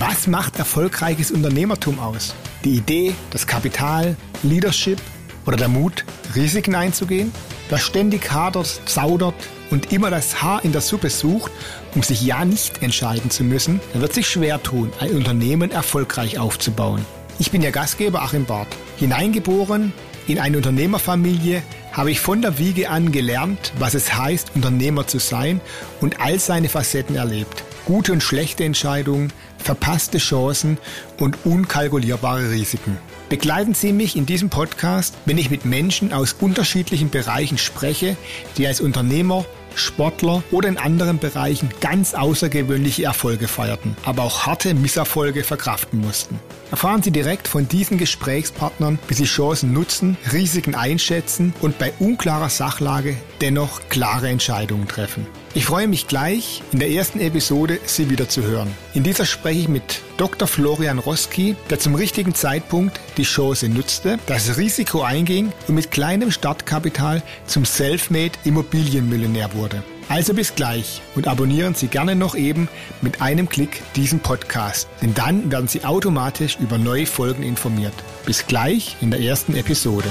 Was macht erfolgreiches Unternehmertum aus? Die Idee, das Kapital, Leadership oder der Mut, Risiken einzugehen? Wer ständig hadert, zaudert und immer das Haar in der Suppe sucht, um sich ja nicht entscheiden zu müssen, der wird sich schwer tun, ein Unternehmen erfolgreich aufzubauen. Ich bin Ihr Gastgeber Achim Barth. Hineingeboren in eine Unternehmerfamilie habe ich von der Wiege an gelernt, was es heißt, Unternehmer zu sein und all seine Facetten erlebt. Gute und schlechte Entscheidungen, verpasste Chancen und unkalkulierbare Risiken. Begleiten Sie mich in diesem Podcast, wenn ich mit Menschen aus unterschiedlichen Bereichen spreche, die als Unternehmer, Sportler oder in anderen Bereichen ganz außergewöhnliche Erfolge feierten, aber auch harte Misserfolge verkraften mussten. Erfahren Sie direkt von diesen Gesprächspartnern, wie Sie Chancen nutzen, Risiken einschätzen und bei unklarer Sachlage dennoch klare Entscheidungen treffen. Ich freue mich gleich, in der ersten Episode Sie wieder zu hören. In dieser spreche ich mit Dr. Florian Roski, der zum richtigen Zeitpunkt die Chance nutzte, das Risiko einging und mit kleinem Startkapital zum Selfmade Immobilienmillionär wurde. Also bis gleich und abonnieren Sie gerne noch eben mit einem Klick diesen Podcast, denn dann werden Sie automatisch über neue Folgen informiert. Bis gleich in der ersten Episode.